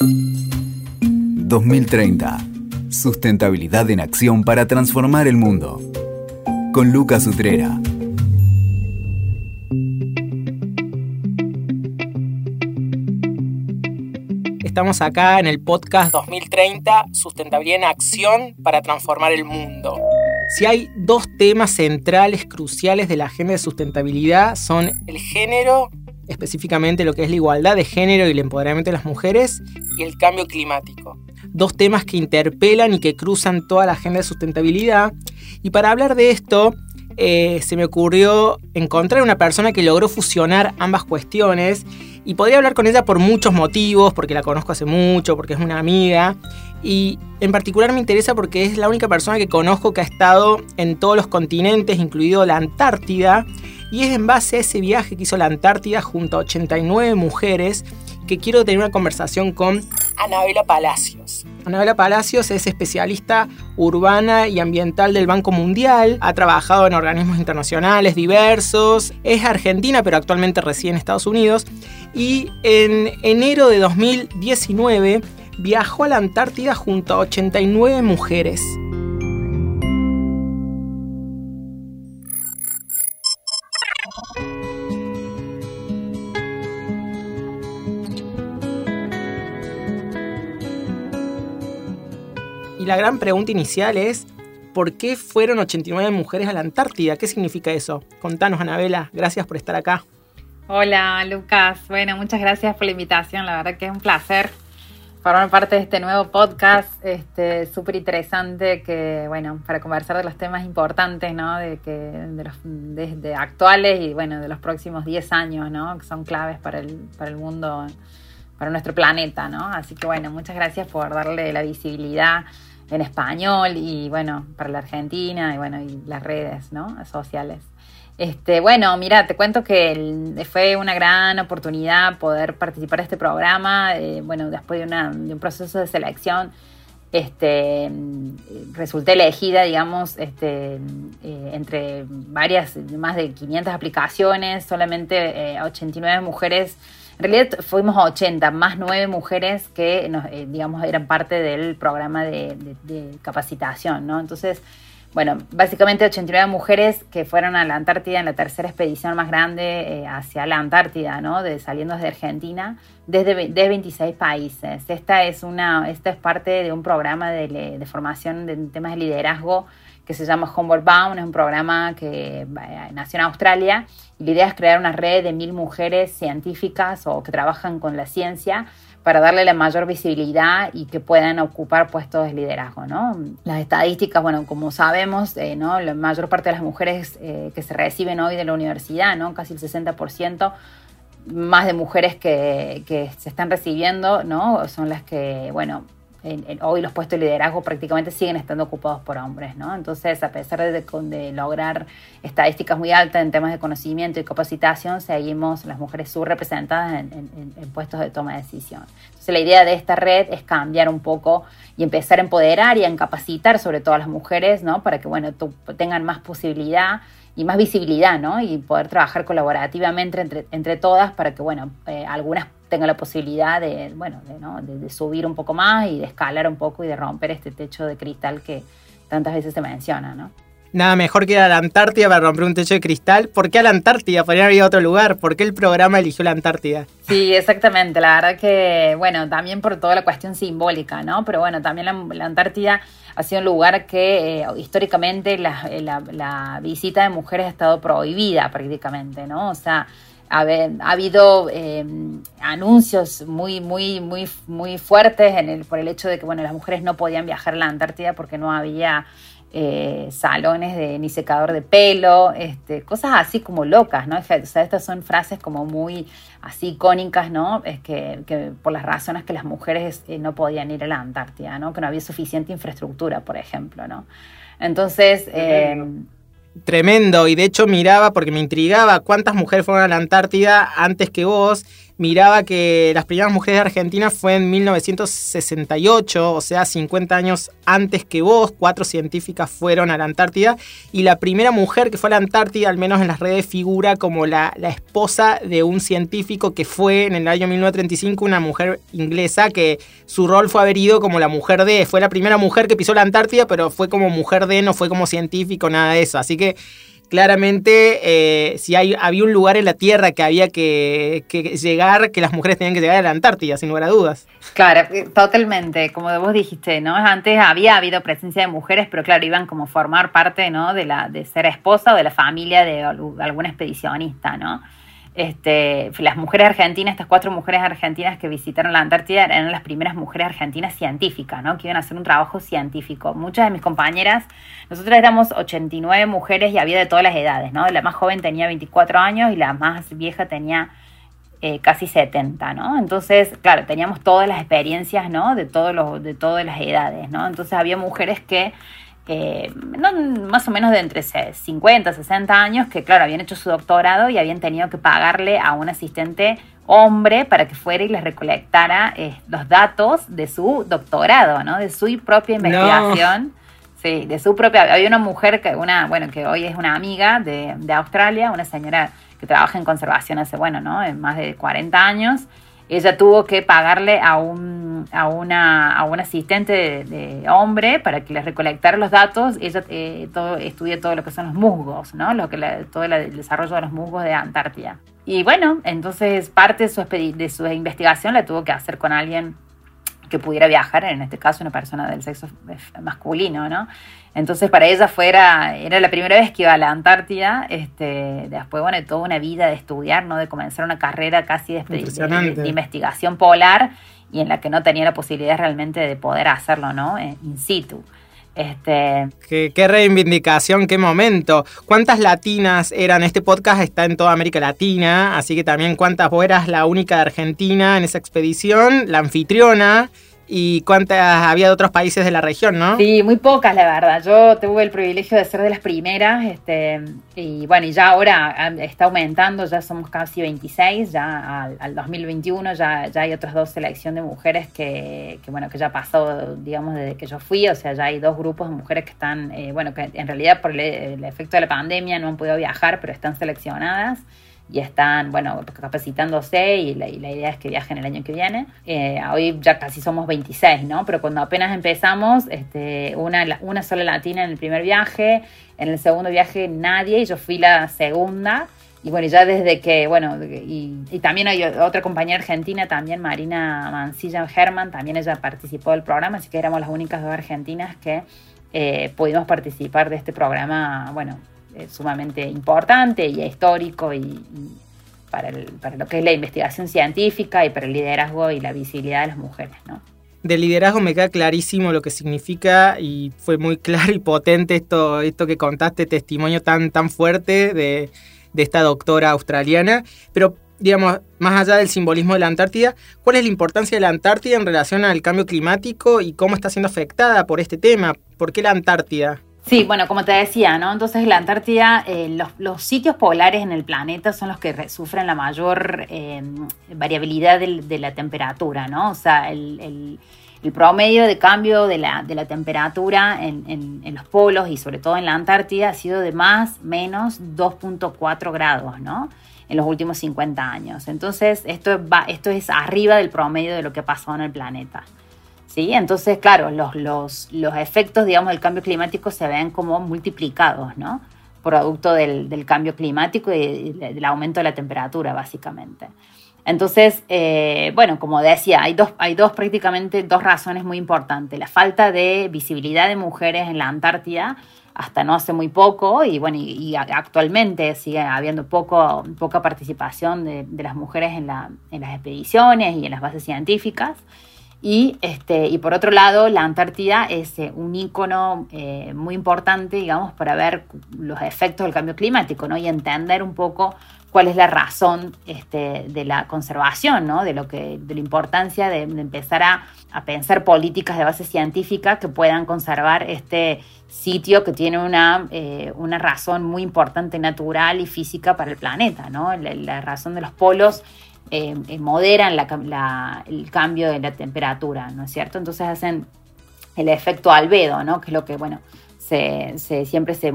2030. Sustentabilidad en acción para transformar el mundo. Con Lucas Utrera. Estamos acá en el podcast 2030, Sustentabilidad en Acción para transformar el mundo. Si hay dos temas centrales, cruciales de la agenda de sustentabilidad, son el género, específicamente lo que es la igualdad de género y el empoderamiento de las mujeres, y el cambio climático. Dos temas que interpelan y que cruzan toda la agenda de sustentabilidad. Y para hablar de esto, eh, se me ocurrió encontrar una persona que logró fusionar ambas cuestiones y podría hablar con ella por muchos motivos, porque la conozco hace mucho, porque es una amiga. Y en particular me interesa porque es la única persona que conozco que ha estado en todos los continentes, incluido la Antártida. Y es en base a ese viaje que hizo la Antártida junto a 89 mujeres que quiero tener una conversación con Anabela Palacios. Anabela Palacios es especialista urbana y ambiental del Banco Mundial, ha trabajado en organismos internacionales diversos, es argentina pero actualmente reside en Estados Unidos y en enero de 2019 viajó a la Antártida junto a 89 mujeres. Y la gran pregunta inicial es, ¿por qué fueron 89 mujeres a la Antártida? ¿Qué significa eso? Contanos, Anabela. Gracias por estar acá. Hola, Lucas. Bueno, muchas gracias por la invitación. La verdad que es un placer formar parte de este nuevo podcast, este súper interesante que, bueno, para conversar de los temas importantes, ¿no? De que de los actuales y bueno, de los próximos 10 años, ¿no? Que son claves para el, para el mundo, para nuestro planeta, ¿no? Así que bueno, muchas gracias por darle la visibilidad en español y bueno, para la Argentina y bueno, y las redes ¿no? sociales. Este, bueno, mira, te cuento que fue una gran oportunidad poder participar de este programa. Eh, bueno, después de, un proceso de selección, este, resulté elegida, digamos, este, eh, entre varias, más de 500 aplicaciones, solamente 89 eh, mujeres en realidad fuimos 80, más 9 mujeres que, eh, digamos, eran parte del programa de, capacitación, ¿no? Entonces, bueno, básicamente 89 mujeres que fueron a la Antártida en la tercera expedición más grande eh, hacia la Antártida, ¿no? De, saliendo desde Argentina, desde, 26 países. Esta es, una, esta es parte de un programa de, de formación de temas de liderazgo que se llama Homeward Bound, es un programa que nació en Australia y la idea es crear una red de mil mujeres científicas o que trabajan con la ciencia para darle la mayor visibilidad y que puedan ocupar puestos de liderazgo. ¿no? Las estadísticas, bueno, como sabemos, eh, ¿no? la mayor parte de las mujeres eh, que se reciben hoy de la universidad, ¿no? casi el 60%, más de mujeres que, que, se están recibiendo, ¿no? Son las que, bueno, hoy los puestos de liderazgo prácticamente siguen estando ocupados por hombres, ¿no? Entonces, a pesar de, lograr estadísticas muy altas en temas de conocimiento y capacitación, seguimos las mujeres subrepresentadas en, en, puestos de toma de decisión. Entonces, la idea de esta red es cambiar un poco y empezar a empoderar y a capacitar sobre todo a las mujeres, ¿no? Para que, bueno, tengan más posibilidad y más visibilidad, ¿no? Y poder trabajar colaborativamente entre, entre todas para que, bueno, eh, algunas tenga la posibilidad de, bueno, de, subir un poco más y de escalar un poco y de romper este techo de cristal que tantas veces se menciona, ¿no? Nada mejor que ir a la Antártida para romper un techo de cristal. ¿Por qué a la Antártida? Podría haber ido otro lugar. ¿Por qué el programa eligió la Antártida? Sí, exactamente. La verdad que, bueno, también por toda la cuestión simbólica, ¿no? Pero bueno, también la, Antártida ha sido un lugar que eh, históricamente la, la, visita de mujeres ha estado prohibida prácticamente, ¿no? O sea, ha habido em, anuncios muy, muy, muy, muy fuertes en el, por el hecho de que bueno, las mujeres no podían viajar a la Antártida porque no había eh, salones de ni secador de pelo, este, cosas así como locas, ¿no? O sea, estas son frases como muy así icónicas, ¿no? Es que, por las razones que las mujeres eh, no podían ir a la Antártida, ¿no? Que no había suficiente infraestructura, por ejemplo, ¿no? Entonces, Tremendo, y de hecho miraba porque me intrigaba cuántas mujeres fueron a la Antártida antes que vos, miraba que las primeras mujeres de Argentina fue en 1968, o sea, 50 años antes que vos, cuatro científicas fueron a la Antártida y la primera mujer que fue a la Antártida, al menos en las redes, figura como la, esposa de un científico que fue en el año 1935 una mujer inglesa que su rol fue haber ido como la mujer de, fue la primera mujer que pisó la Antártida, pero fue como mujer de, no fue como científico, nada de eso. Así que claramente eh, si hay, había un lugar en la Tierra que había que, llegar, que las mujeres tenían que llegar a la Antártida, sin lugar a dudas. Claro, eh, totalmente, como vos dijiste, ¿no? Antes había habido presencia de mujeres, pero claro, iban como formar parte, ¿no? De, la, de ser esposa o de la familia de algún expedicionista, ¿no? Este, las mujeres argentinas, estas cuatro mujeres argentinas que visitaron la Antártida eran las primeras mujeres argentinas científicas, ¿no? que iban a hacer un trabajo científico. Muchas de mis compañeras, nosotros éramos 89 mujeres y había de todas las edades, ¿no? la más joven tenía 24 años y la más vieja tenía eh, casi 70, ¿no? Entonces, claro, teníamos todas las experiencias, ¿no? De, todos los, de todas las edades, ¿no? Entonces había mujeres que eh, más o menos de entre 50, 60 años, que claro, habían hecho su doctorado y habían tenido que pagarle a un asistente hombre para que fuera y les recolectara eh, los datos de su doctorado, ¿no? De su propia investigación. Sí, de su propia. Había una mujer que, una, bueno, que hoy es una amiga de, de Australia, una señora que trabaja en conservación hace, bueno, ¿no? En más de 40 años ella tuvo que pagarle a un, a una, a un asistente de, hombre para que le recolectara los datos. Ella eh, todo, estudia todo lo que son los musgos, ¿no? Lo que todo el desarrollo de los musgos de Antártida. Y bueno, entonces parte de su, de su investigación la tuvo que hacer con alguien que pudiera viajar, en este caso una persona del sexo masculino, ¿no? Entonces para ella fuera, era la primera vez que iba a la Antártida, este, después, bueno, toda una vida de estudiar, ¿no? De comenzar una carrera casi de, investigación polar y en la que no tenía la posibilidad realmente de poder hacerlo, ¿no? Eh, in situ. Este... Qué, qué, reivindicación, qué momento. ¿Cuántas latinas eran? Este podcast está en toda América Latina, así que también cuántas vos eras la única de Argentina en esa expedición, la anfitriona y cuántas había de otros países de la región, ¿no? Sí, muy pocas, la verdad. Yo tuve el privilegio de ser de las primeras, este, y bueno, y ya ahora está aumentando, ya somos casi 26, ya al, 2021 ya, ya hay otras dos selecciones de mujeres que, que, bueno, que ya pasó, digamos, desde que yo fui, o sea, ya hay dos grupos de mujeres que están, eh, bueno, que en realidad por el efecto de la pandemia no han podido viajar, pero están seleccionadas y están, bueno, capacitándose y la, idea es que viajen el año que viene. Eh, hoy ya casi somos 26, ¿no? Pero cuando apenas empezamos, este, una, una sola latina en el primer viaje, en el segundo viaje nadie y yo fui la segunda. Y bueno, ya desde que, bueno, y, también hay otra compañera argentina, también Marina Mancilla Herman, también ella participó del programa, así que éramos las únicas dos argentinas que eh, pudimos participar de este programa, bueno, sumamente importante y histórico y, para, para, lo que es la investigación científica y para el liderazgo y la visibilidad de las mujeres, ¿no? Del liderazgo me queda clarísimo lo que significa y fue muy claro y potente esto, esto que contaste, testimonio tan, tan fuerte de, de esta doctora australiana. Pero digamos, más allá del simbolismo de la Antártida, ¿cuál es la importancia de la Antártida en relación al cambio climático y cómo está siendo afectada por este tema? ¿Por qué la Antártida? Sí, bueno, como te decía, ¿no? Entonces la Antártida, eh, los, sitios polares en el planeta son los que sufren la mayor em, variabilidad de, la temperatura, ¿no? O sea, el, promedio de cambio de la, temperatura en, los polos y sobre todo en la Antártida ha sido de más menos 2.4 grados, ¿no? En los últimos 50 años. Entonces, esto, va, esto es arriba del promedio de lo que ha pasado en el planeta. ¿Sí? Entonces, claro, los, los, los efectos, digamos, del cambio climático se ven como multiplicados, ¿no? Producto del, del cambio climático y del aumento de la temperatura, básicamente. Entonces, eh, bueno, como decía, hay dos, hay dos prácticamente dos razones muy importantes. La falta de visibilidad de mujeres en la Antártida hasta no hace muy poco y bueno, y, actualmente sigue habiendo poco, poca participación de, de las mujeres en, la, en las expediciones y en las bases científicas. Y, este, y por otro lado, la Antártida es eh, un ícono eh, muy importante, digamos, para ver los efectos del cambio climático, ¿no? Y entender un poco cuál es la razón este, de la conservación, ¿no? De, lo que, de la importancia de, empezar a, a, pensar políticas de base científica que puedan conservar este sitio que tiene una, eh, una razón muy importante natural y física para el planeta, ¿no? La, la razón de los polos eh, moderan el cambio de la temperatura, ¿no es cierto? Entonces hacen el efecto albedo, ¿no? Que es lo que, bueno, se, siempre se,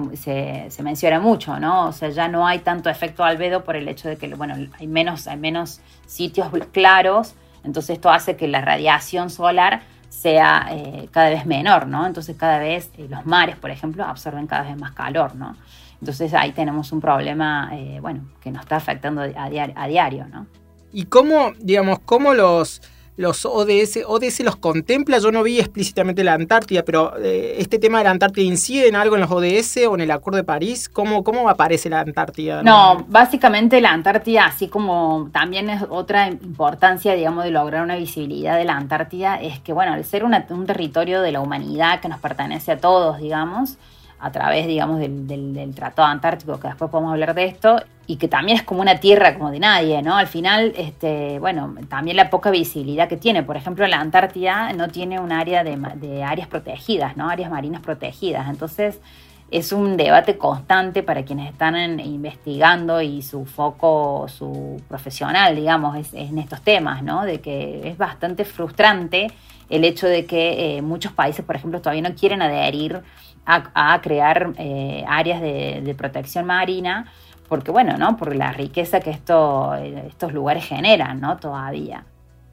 menciona mucho, ¿no? O sea, ya no hay tanto efecto albedo por el hecho de que, bueno, hay menos, hay menos sitios claros, entonces esto hace que la radiación solar sea eh, cada vez menor, ¿no? Entonces cada vez eh, los mares, por ejemplo, absorben cada vez más calor, ¿no? Entonces ahí tenemos un problema, eh, bueno, que nos está afectando a a diario, ¿no? ¿Y cómo, digamos, cómo los los ODS, ODS los contempla, yo no vi explícitamente la Antártida, pero eh, este tema de la Antártida incide en algo en los ODS o en el Acuerdo de París, ¿cómo, cómo aparece la Antártida? No, básicamente la Antártida, así como también es otra importancia, digamos, de lograr una visibilidad de la Antártida, es que, bueno, al ser un territorio de la humanidad que nos pertenece a todos, digamos, a través, digamos, del, del, Tratado Antártico, que después podemos hablar de esto, y que también es como una tierra como de nadie, ¿no? Al final, este, bueno, también la poca visibilidad que tiene. Por ejemplo, la Antártida no tiene un área de, de áreas protegidas, ¿no? Áreas marinas protegidas. Entonces, es un debate constante para quienes están investigando y su foco, su profesional, digamos, es, en estos temas, ¿no? De que es bastante frustrante el hecho de que eh, muchos países, por ejemplo, todavía no quieren adherir a, crear eh, áreas de, protección marina, porque bueno, ¿no? Por la riqueza que esto, estos lugares generan, ¿no? Todavía.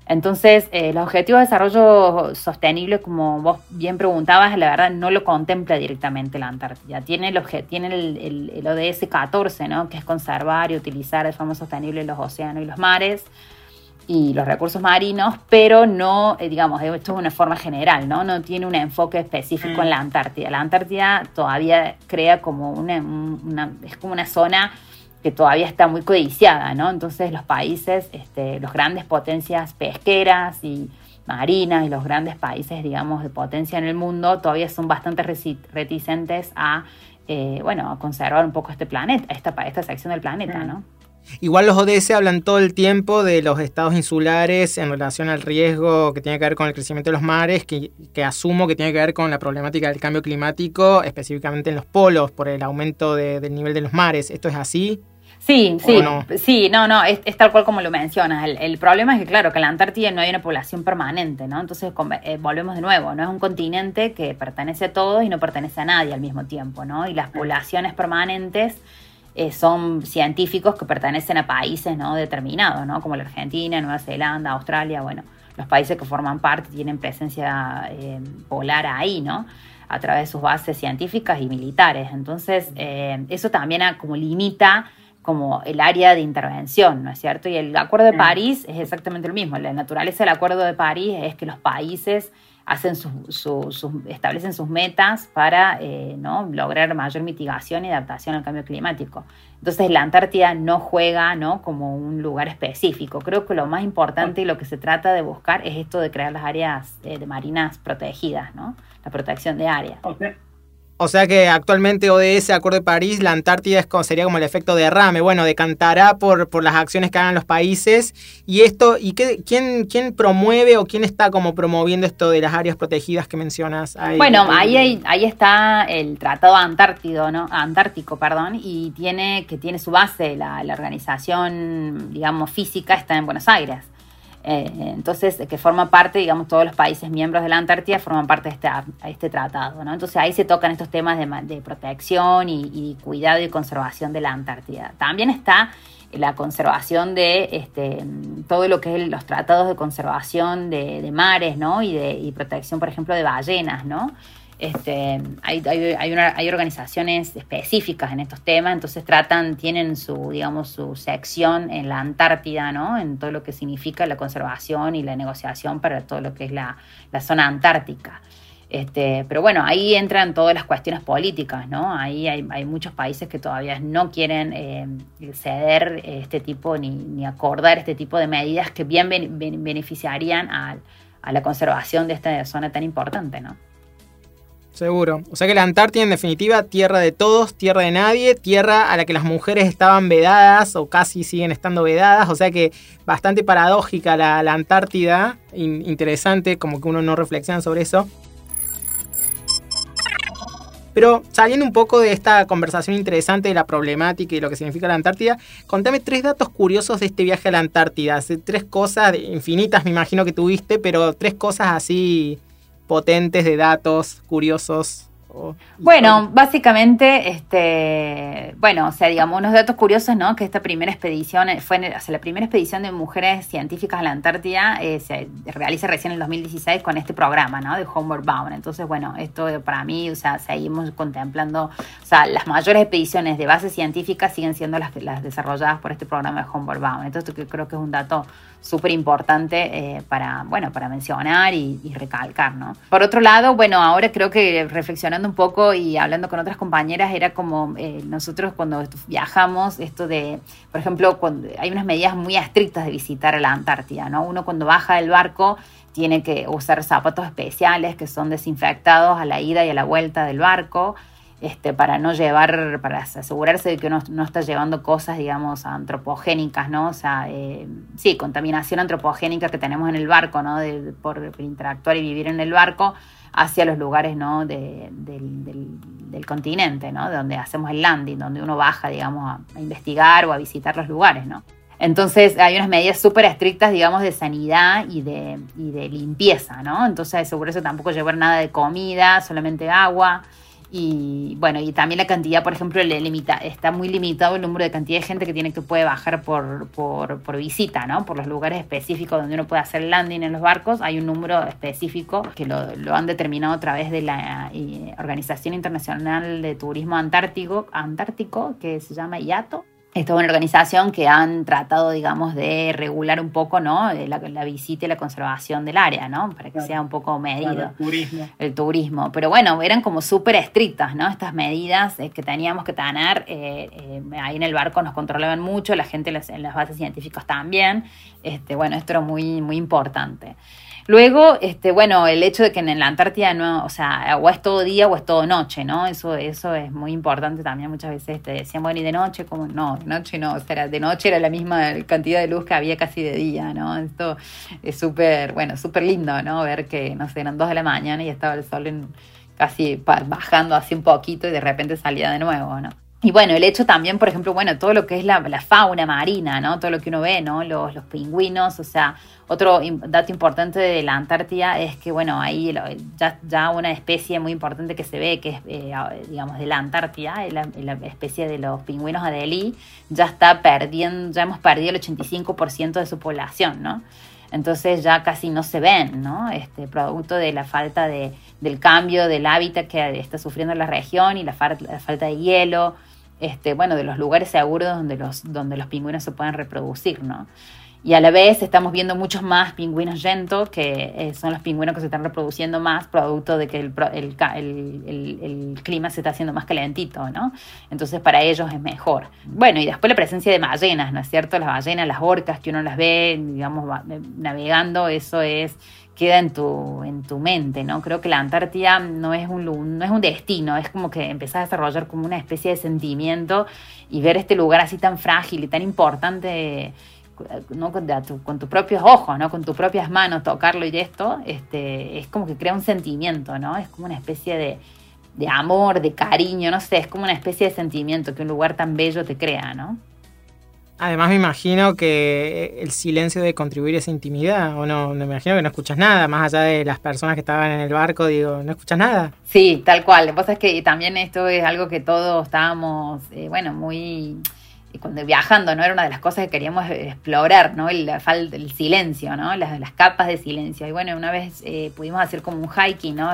Entonces, eh, los objetivos de desarrollo sostenible, como vos bien preguntabas, la verdad no lo contempla directamente la Antártida. Tiene el, tiene el, el ODS 14, ¿no? que es conservar y utilizar de forma sostenible los océanos y los mares y los recursos marinos, pero no, eh, digamos, esto es una forma general, ¿no? No tiene un enfoque específico en la Antártida. La Antártida todavía crea como una, es como una zona que todavía está muy codiciada, ¿no? Entonces los países, este, los grandes potencias pesqueras y marinas y los grandes países, digamos, de potencia en el mundo todavía son bastante reticentes a, eh, bueno, a conservar un poco este planeta, esta, esta sección del planeta, ¿no? Igual los ODS hablan todo el tiempo de los estados insulares en relación al riesgo que tiene que ver con el crecimiento de los mares, que, asumo que tiene que ver con la problemática del cambio climático, específicamente en los polos, por el aumento del nivel de los mares. ¿Esto es así? Sí, sí, no? sí, no, no, es, tal cual como lo mencionas. El, problema es que, claro, que en la Antártida no hay una población permanente, ¿no? Entonces eh, volvemos de nuevo, ¿no? Es un continente que pertenece a todos y no pertenece a nadie al mismo tiempo, ¿no? Y las poblaciones permanentes eh, son científicos que pertenecen a países ¿no? determinados, ¿no? como la Argentina, Nueva Zelanda, Australia, bueno, los países que forman parte tienen presencia eh, polar ahí, ¿no? A través de sus bases científicas y militares. Entonces, eh, eso también como limita como el área de intervención, ¿no es cierto? Y el Acuerdo de París es exactamente lo mismo. La naturaleza del Acuerdo de París es que los países hacen establecen sus metas para eh, ¿no? lograr mayor mitigación y adaptación al cambio climático. Entonces la Antártida no juega ¿no? como un lugar específico. Creo que lo más importante y lo que se trata de buscar es esto de crear las áreas eh, de marinas protegidas, ¿no? la protección de áreas. O sea que actualmente ODS, Acuerdo de París, la Antártida es sería como el efecto derrame, bueno, decantará por, por las acciones que hagan los países. Y esto, ¿y qué, quién, quién promueve o quién está como promoviendo esto de las áreas protegidas que mencionas? bueno, ahí, ahí está el Tratado Antártido, ¿no? Antártico, perdón, y tiene, que tiene su base, la, la organización, digamos, física está en Buenos Aires. Eh, entonces, que forma parte, digamos, todos los países miembros de la Antártida forman parte de este, este tratado, ¿no? Entonces ahí se tocan estos temas de, protección y, cuidado y conservación de la Antártida. También está la conservación de este, todo lo que es los tratados de conservación de, mares, ¿no? Y de y protección, por ejemplo, de ballenas, ¿no? Este, hay, hay, organizaciones específicas en estos temas, entonces tratan, tienen su, digamos, su sección en la Antártida, ¿no? En todo lo que significa la conservación y la negociación para todo lo que es la, zona antártica. Este, pero bueno, ahí entran todas las cuestiones políticas, ¿no? Ahí hay, muchos países que todavía no quieren eh, ceder este tipo ni, acordar este tipo de medidas que bien beneficiarían a, a la conservación de esta zona tan importante, ¿no? Seguro. O sea que la Antártida en definitiva, tierra de todos, tierra de nadie, tierra a la que las mujeres estaban vedadas o casi siguen estando vedadas. O sea que bastante paradójica la, Antártida, interesante, como que uno no reflexiona sobre eso. Pero saliendo un poco de esta conversación interesante de la problemática y lo que significa la Antártida, contame tres datos curiosos de este viaje a la Antártida. Tres cosas infinitas, me imagino que tuviste, pero tres cosas así potentes de datos curiosos bueno, básicamente, este, bueno, o sea, digamos, unos datos curiosos, ¿no? Que esta primera expedición, fue, o sea, la primera expedición de mujeres científicas a la Antártida eh, se realiza recién en el 2016 con este programa, ¿no? De Homeward Bound. Entonces, bueno, esto para mí, o sea, seguimos contemplando, o sea, las mayores expediciones de base científica siguen siendo las, las desarrolladas por este programa de Homeward Bound. Entonces, creo que es un dato súper importante eh, para, bueno, para mencionar y, recalcar, ¿no? Por otro lado, bueno, ahora creo que reflexionando un poco y hablando con otras compañeras, era como eh, nosotros cuando viajamos, esto de, por ejemplo, hay unas medidas muy estrictas de visitar a la Antártida, ¿no? Uno cuando baja del barco tiene que usar zapatos especiales que son desinfectados a la ida y a la vuelta del barco. Este, para no llevar, para asegurarse de que uno no está llevando cosas, digamos, antropogénicas, ¿no? O sea, eh, sí, contaminación antropogénica que tenemos en el barco, ¿no? De, por, interactuar y vivir en el barco hacia los lugares, ¿no? del, continente, ¿no? De donde hacemos el landing, donde uno baja, digamos, a, investigar o a visitar los lugares, ¿no? Entonces hay unas medidas súper estrictas, digamos, de sanidad y de, y de limpieza, ¿no? Entonces, seguro eso tampoco llevar nada de comida, solamente agua. Y bueno, y también la cantidad, por ejemplo, le limita, está muy limitado el número de cantidad de gente que tiene que puede bajar por, por, por, visita, ¿no? Por los lugares específicos donde uno puede hacer landing en los barcos, hay un número específico que lo, lo han determinado a través de la eh, Organización Internacional de Turismo Antártico, Antártico que se llama IATO esta es una organización que han tratado, digamos, de regular un poco, ¿no? Eh, la, visita y la conservación del área, ¿no? Para que sea un poco medido. el turismo. El turismo. Pero bueno, eran como súper estrictas, ¿no? Estas medidas eh, que teníamos que tener. Eh, ahí en el barco nos controlaban mucho, la gente en las bases científicas también. Este, bueno, esto era muy, muy importante. Luego, este, bueno, el hecho de que en la Antártida no, o sea, o es todo día o es todo noche, ¿no? Eso, eso es muy importante también. Muchas veces te decían, bueno, y de noche, como no, de noche no, o sea, de noche era la misma cantidad de luz que había casi de día, ¿no? Esto es súper, bueno, súper lindo, ¿no? Ver que, no sé, eran dos de la mañana y estaba el sol en, casi bajando así un poquito y de repente salía de nuevo, ¿no? Y bueno, el hecho también, por ejemplo, bueno, todo lo que es la, fauna marina, ¿no? Todo lo que uno ve, ¿no? Los, los, pingüinos, o sea, otro dato importante de la Antártida es que, bueno, ahí ya, ya una especie muy importante que se ve, que es, eh, digamos, de la Antártida, la, la, especie de los pingüinos Adelie, ya está perdiendo, ya hemos perdido el 85% de su población, ¿no? Entonces ya casi no se ven, ¿no? Este, producto de la falta de, del cambio del hábitat que está sufriendo la región y la, la falta de hielo, este, bueno, de los lugares seguros donde los, donde los pingüinos se pueden reproducir, ¿no? Y a la vez estamos viendo muchos más pingüinos yento, que eh, son los pingüinos que se están reproduciendo más, producto de que el, el, clima se está haciendo más calentito, ¿no? Entonces para ellos es mejor. Bueno, y después la presencia de ballenas, ¿no es cierto? Las ballenas, las orcas, que uno las ve, digamos, navegando, eso es queda en tu, en tu mente, ¿no? Creo que la Antártida no es, un, no es un destino, es como que empezás a desarrollar como una especie de sentimiento y ver este lugar así tan frágil y tan importante, ¿no? Con, con tus propios ojos, ¿no? Con tus propias manos, tocarlo y esto, este, es como que crea un sentimiento, ¿no? Es como una especie de, de amor, de cariño, no sé, es como una especie de sentimiento que un lugar tan bello te crea, ¿no? Además me imagino que el silencio debe contribuir a esa intimidad, o no, me imagino que no escuchas nada, más allá de las personas que estaban en el barco, digo, no escuchas nada. Sí, tal cual. Lo que pasa es que también esto es algo que todos estábamos, eh, bueno, muy cuando viajando, ¿no? Era una de las cosas que queríamos explorar, ¿no? El, el silencio, ¿no? Las, las, capas de silencio. Y bueno, una vez eh, pudimos hacer como un hiking, ¿no?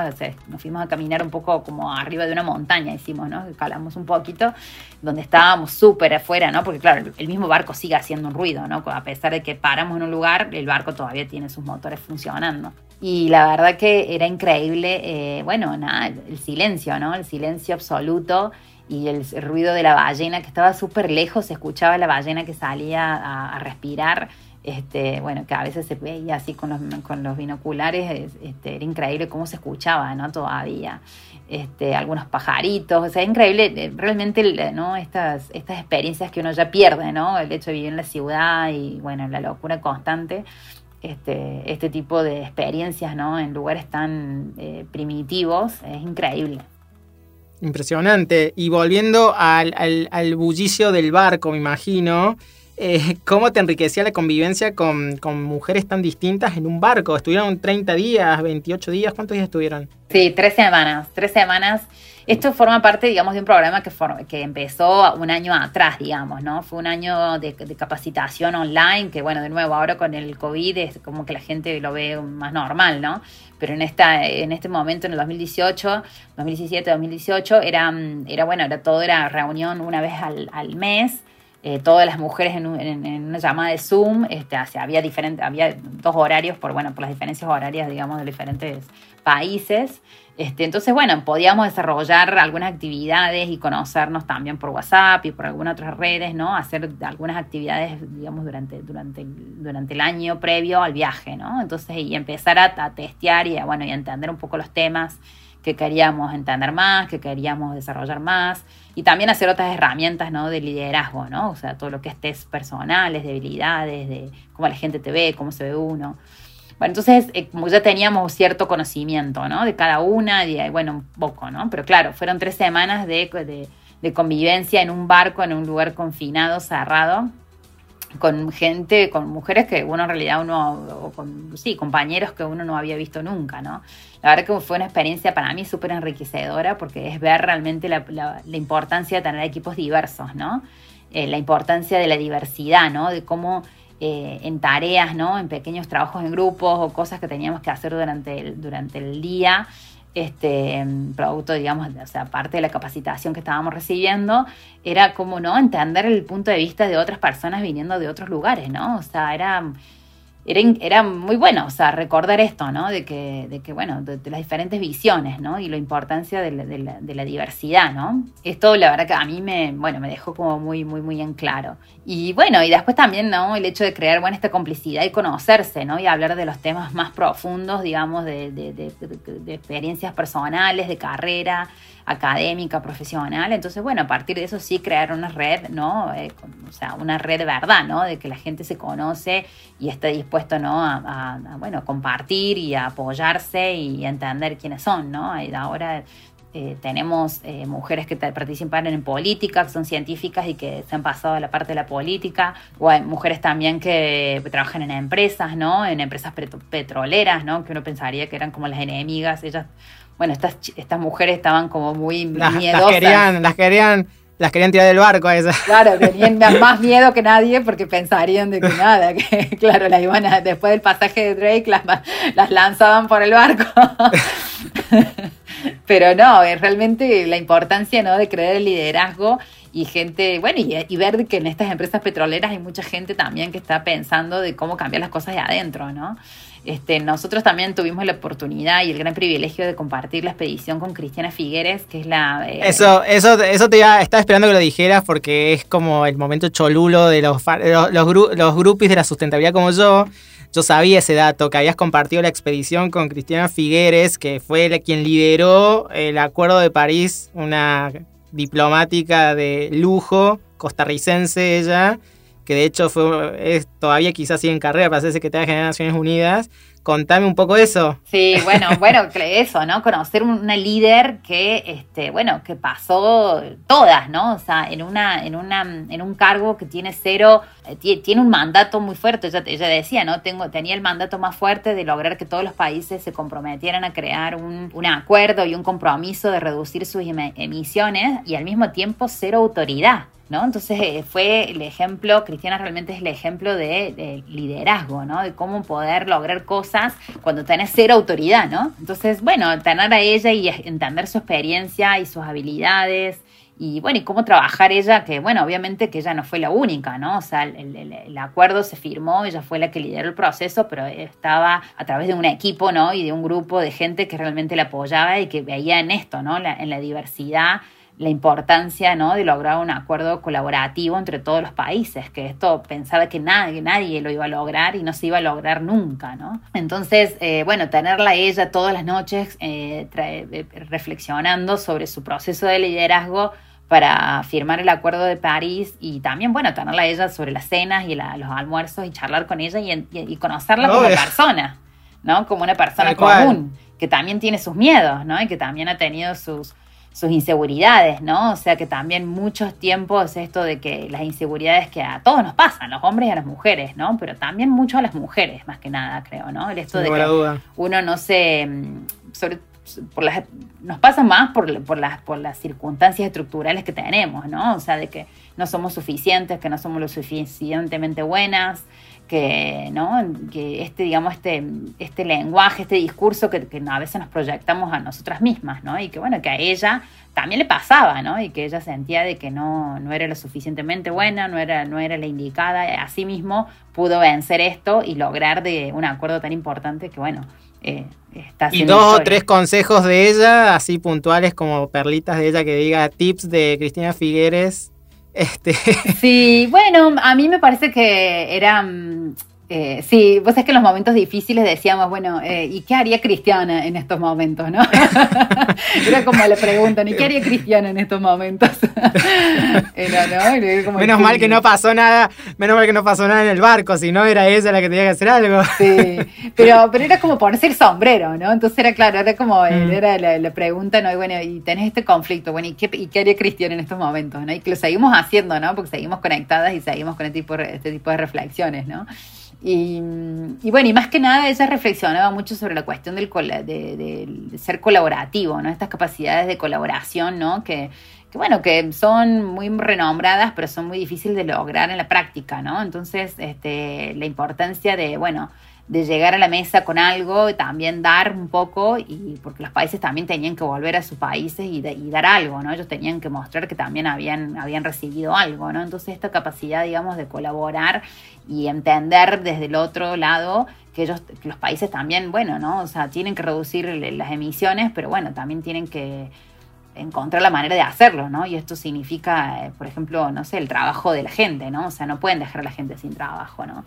nos fuimos a caminar un poco como arriba de una montaña, hicimos, ¿no? Calamos un poquito, donde estábamos súper afuera, ¿no? Porque claro, el mismo barco sigue haciendo un ruido, ¿no? A pesar de que paramos en un lugar, el barco todavía tiene sus motores funcionando. Y la verdad que era increíble, eh, bueno, nada, el silencio, ¿no? El silencio absoluto y el, ruido de la ballena que estaba súper lejos, se escuchaba la ballena que salía a, respirar. Este, bueno, que a veces se veía así con los, con los binoculares, este, era increíble cómo se escuchaba, ¿no? Todavía. Este, algunos pajaritos, o sea, increíble eh, realmente, ¿no? Estas, estas experiencias que uno ya pierde, ¿no? El hecho de vivir en la ciudad y, bueno, la locura constante. Este, este tipo de experiencias, ¿no? En lugares tan eh, primitivos, es increíble. Impresionante. Y volviendo al, al, bullicio del barco, me imagino, eh, ¿cómo te enriquecía la convivencia con, con, mujeres tan distintas en un barco? ¿Estuvieron 30 días, 28 días? ¿Cuántos días estuvieron? Sí, tres semanas. Tres semanas esto forma parte, digamos, de un programa que, que empezó un año atrás, digamos, ¿no? Fue un año de, capacitación online, que bueno, de nuevo, ahora con el COVID es como que la gente lo ve más normal, ¿no? Pero en, esta, en este momento, en el 2018, 2017, 2018, era, era bueno, era todo, era reunión una vez al, al mes. Eh, todas las mujeres en, en, una llamada de Zoom, este, había, diferente, había dos horarios por, bueno, por las diferencias horarias, digamos, de diferentes países. Este, entonces, bueno, podíamos desarrollar algunas actividades y conocernos también por WhatsApp y por algunas otras redes, ¿no? Hacer algunas actividades, digamos, durante, durante, durante el año previo al viaje, ¿no? Entonces, y empezar a, testear y, bueno, y entender un poco los temas que queríamos entender más, que queríamos desarrollar más, y también hacer otras herramientas, ¿no? De liderazgo, ¿no? O sea, todo lo que es test personales, debilidades, de cómo la gente te ve, cómo se ve uno. Bueno, entonces, eh, como ya teníamos cierto conocimiento, ¿no? De cada una, y bueno, un poco, ¿no? Pero claro, fueron tres semanas de, de, convivencia en un barco, en un lugar confinado, cerrado, con gente, con mujeres que uno en realidad uno, o con, sí, compañeros que uno no había visto nunca, ¿no? La verdad que fue una experiencia para mí súper enriquecedora porque es ver realmente la, la, importancia de tener equipos diversos, ¿no? Eh, la importancia de la diversidad, ¿no? De cómo eh, en tareas, ¿no? En pequeños trabajos en grupos o cosas que teníamos que hacer durante el, durante el día, este producto, digamos, o sea, parte de la capacitación que estábamos recibiendo, era como, ¿no? Entender el punto de vista de otras personas viniendo de otros lugares, ¿no? O sea, era era, era, muy bueno, o sea, recordar esto, ¿no? De que, de que bueno, de, las diferentes visiones, ¿no? Y la importancia de la, de, la, diversidad, ¿no? Esto, la verdad que a mí me, bueno, me dejó como muy, muy, muy en claro. Y bueno, y después también, ¿no? El hecho de crear, bueno, esta complicidad y conocerse, ¿no? Y hablar de los temas más profundos, digamos, de, de experiencias personales, de carrera, académica, profesional. Entonces, bueno, a partir de eso sí crear una red, ¿no? Eh, o sea, una red de verdad, ¿no? De que la gente se conoce y esté dispuesto, ¿no? A, bueno, compartir y a apoyarse y a entender quiénes son, ¿no? Y ahora eh, tenemos eh, mujeres que participan en política, que son científicas y que se han pasado a la parte de la política, o hay mujeres también que trabajan en empresas, ¿no? En empresas petroleras, ¿no? Que uno pensaría que eran como las enemigas, ellas bueno, estas, estas mujeres estaban como muy las, miedosas. Las querían, las querían, las querían tirar del barco a esas. Claro, tenían más miedo que nadie porque pensarían de que nada, que claro, las iban a, después del pasaje de Drake las, las lanzaban por el barco. Pero no, es realmente la importancia ¿no? de creer el liderazgo y gente, bueno, y, y, ver que en estas empresas petroleras hay mucha gente también que está pensando de cómo cambiar las cosas de adentro, ¿no? Este, nosotros también tuvimos la oportunidad y el gran privilegio de compartir la expedición con Cristiana Figueres, que es la... Eh, eso, eso, eso te iba, estaba esperando que lo dijeras porque es como el momento cholulo de los, los, los, de la sustentabilidad como yo. Yo sabía ese dato, que habías compartido la expedición con Cristiana Figueres, que fue quien lideró el Acuerdo de París, una diplomática de lujo, costarricense ella, que de hecho fue, es, todavía quizás sigue en carrera para ser secretaria general de Naciones Unidas. Contame un poco eso. Sí, bueno, bueno, eso, ¿no? Conocer una líder que, este, bueno, que pasó todas, ¿no? O sea, en una, en una, en un cargo que tiene cero, eh, tiene un mandato muy fuerte. Ella, ella decía, ¿no? Tengo, tenía el mandato más fuerte de lograr que todos los países se comprometieran a crear un, un acuerdo y un compromiso de reducir sus emisiones y al mismo tiempo cero autoridad. ¿no? Entonces eh, fue el ejemplo, Cristiana realmente es el ejemplo de, liderazgo, ¿no? De cómo poder lograr cosas cuando tenés cero autoridad, ¿no? Entonces, bueno, tener a ella y entender su experiencia y sus habilidades y bueno, y cómo trabajar ella, que bueno, obviamente que ella no fue la única, ¿no? O sea, el, acuerdo se firmó, ella fue la que lideró el proceso, pero estaba a través de un equipo, ¿no? Y de un grupo de gente que realmente la apoyaba y que veía en esto, ¿no? en la diversidad la importancia ¿no? de lograr un acuerdo colaborativo entre todos los países, que esto pensaba que nadie, nadie lo iba a lograr y no se iba a lograr nunca. ¿no? Entonces, eh, bueno, tenerla a ella todas las noches eh, eh, reflexionando sobre su proceso de liderazgo para firmar el acuerdo de París y también, bueno, tenerla a ella sobre las cenas y los almuerzos y charlar con ella y, conocerla como persona, ¿no? Como una persona común, que también tiene sus miedos, ¿no? Y que también ha tenido sus, sus inseguridades, ¿no? O sea que también muchos tiempos esto de que las inseguridades que a todos nos pasan, los hombres y a las mujeres, ¿no? Pero también mucho a las mujeres, más que nada, creo, ¿no? El esto de que uno no se... Mm, sobre, por nos pasa más por, las, circunstancias estructurales que tenemos, ¿no? O sea, de que no somos suficientes, que no somos lo suficientemente buenas, que, ¿no? que este, digamos, este, este lenguaje, este discurso que, a veces nos proyectamos a nosotras mismas, ¿no? Y que bueno, que a ella también le pasaba, ¿no? Y que ella sentía de que no, no era lo suficientemente buena, no era, no era la indicada, así mismo pudo vencer esto y lograr de un acuerdo tan importante que bueno, eh, está Y dos o tres consejos de ella, así puntuales como perlitas de ella que diga tips de Cristina Figueres este. Sí, bueno, a mí me parece que era mm, eh, sí, vos es que en los momentos difíciles decíamos, bueno, eh, ¿y qué haría Cristiana en estos momentos? ¿no? Era como le preguntan, ¿y qué haría Cristiana en estos momentos? menos mal que no pasó nada, menos mal que no pasó nada en el barco, si no era ella la que tenía que hacer algo. sí, pero, pero era como ponerse el sombrero, ¿no? Entonces era claro, era como, mm. era la, pregunta, ¿no? Y bueno, y tenés este conflicto, bueno, ¿y qué, ¿y qué haría Cristiana en estos momentos? ¿no? Y que lo seguimos haciendo, ¿no? Porque seguimos conectadas y seguimos con este tipo, este tipo de reflexiones, ¿no? Y, bueno, y más que nada ella reflexionaba mucho sobre la cuestión del, de, ser colaborativo, ¿no? Estas capacidades de colaboración, ¿no? Que, bueno, que son muy renombradas, pero son muy difíciles de lograr en la práctica, ¿no? Entonces, este, la importancia de, bueno, de llegar a la mesa con algo, y también dar un poco, y porque los países también tenían que volver a sus países y, y, dar algo, ¿no? Ellos tenían que mostrar que también habían, habían recibido algo, ¿no? Entonces esta capacidad, digamos, de colaborar y entender desde el otro lado que ellos, que los países también, bueno, ¿no? O sea, tienen que reducir las emisiones, pero bueno, también tienen que encontrar la manera de hacerlo, ¿no? Y esto significa, eh, por ejemplo, no sé, el trabajo de la gente, ¿no? O sea, no pueden dejar a la gente sin trabajo, ¿no?